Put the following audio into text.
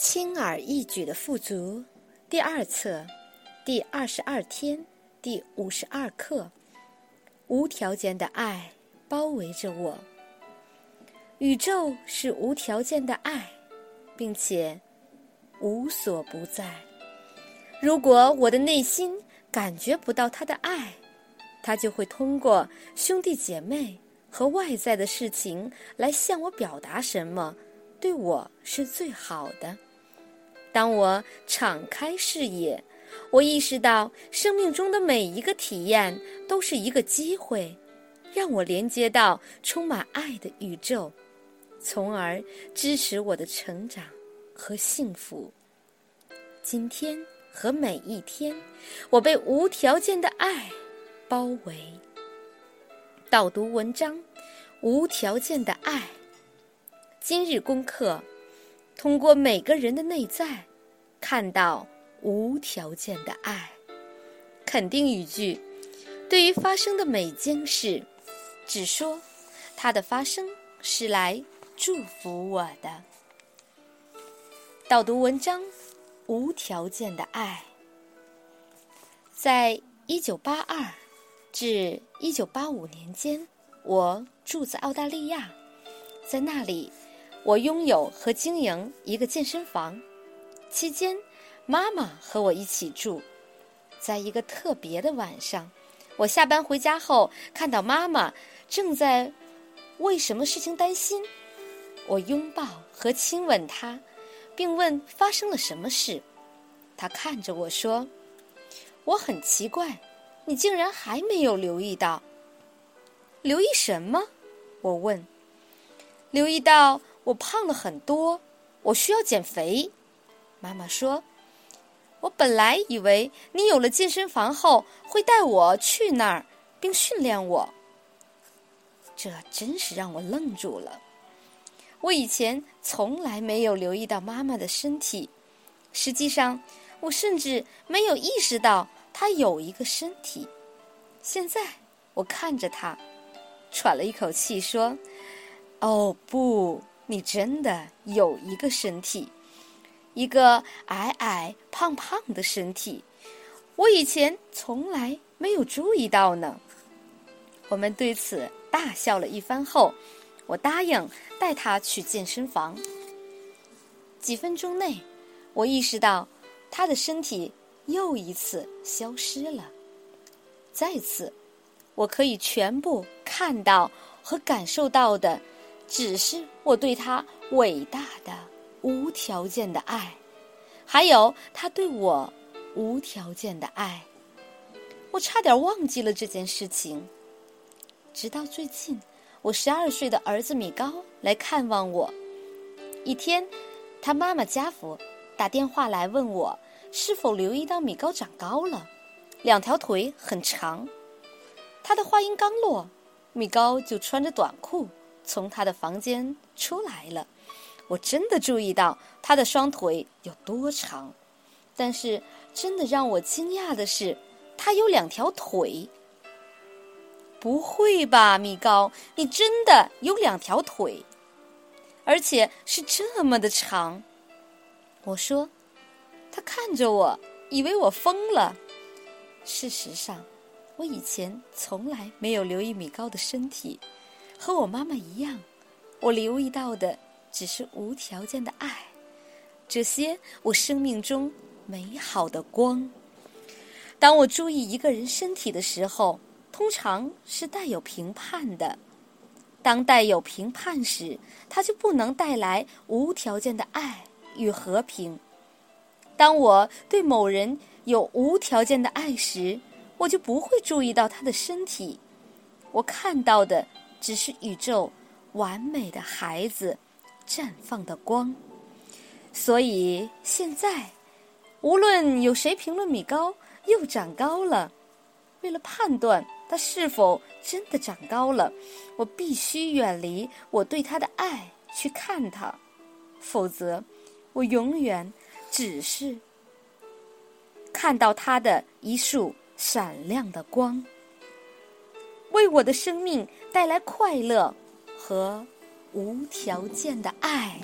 轻而易举的富足，第二册，第二十二天，第五十二课。无条件的爱包围着我。宇宙是无条件的爱，并且无所不在。如果我的内心感觉不到他的爱，他就会通过兄弟姐妹和外在的事情来向我表达什么对我是最好的。当我敞开视野，我意识到生命中的每一个体验都是一个机会，让我连接到充满爱的宇宙，从而支持我的成长和幸福。今天和每一天，我被无条件的爱包围。导读文章：无条件的爱。今日功课。通过每个人的内在，看到无条件的爱。肯定语句：对于发生的每件事，只说它的发生是来祝福我的。导读文章：无条件的爱。在一九八二至一九八五年间，我住在澳大利亚，在那里。我拥有和经营一个健身房，期间，妈妈和我一起住。在一个特别的晚上，我下班回家后，看到妈妈正在为什么事情担心。我拥抱和亲吻她，并问发生了什么事。她看着我说：“我很奇怪，你竟然还没有留意到。留意什么？”我问。留意到。我胖了很多，我需要减肥。妈妈说：“我本来以为你有了健身房后会带我去那儿，并训练我。”这真是让我愣住了。我以前从来没有留意到妈妈的身体，实际上，我甚至没有意识到她有一个身体。现在，我看着她，喘了一口气说：“哦，不。”你真的有一个身体，一个矮矮胖胖的身体，我以前从来没有注意到呢。我们对此大笑了一番后，我答应带他去健身房。几分钟内，我意识到他的身体又一次消失了。再次，我可以全部看到和感受到的。只是我对他伟大的、无条件的爱，还有他对我无条件的爱。我差点忘记了这件事情。直到最近，我十二岁的儿子米高来看望我。一天，他妈妈家福打电话来问我是否留意到米高长高了，两条腿很长。他的话音刚落，米高就穿着短裤。从他的房间出来了，我真的注意到他的双腿有多长。但是，真的让我惊讶的是，他有两条腿。不会吧，米高，你真的有两条腿，而且是这么的长？我说，他看着我，以为我疯了。事实上，我以前从来没有留意米高的身体。和我妈妈一样，我留意到的只是无条件的爱，这些我生命中美好的光。当我注意一个人身体的时候，通常是带有评判的。当带有评判时，它就不能带来无条件的爱与和平。当我对某人有无条件的爱时，我就不会注意到他的身体。我看到的。只是宇宙完美的孩子绽放的光，所以现在无论有谁评论米高又长高了，为了判断他是否真的长高了，我必须远离我对他的爱去看他，否则我永远只是看到他的一束闪亮的光。为我的生命带来快乐和无条件的爱。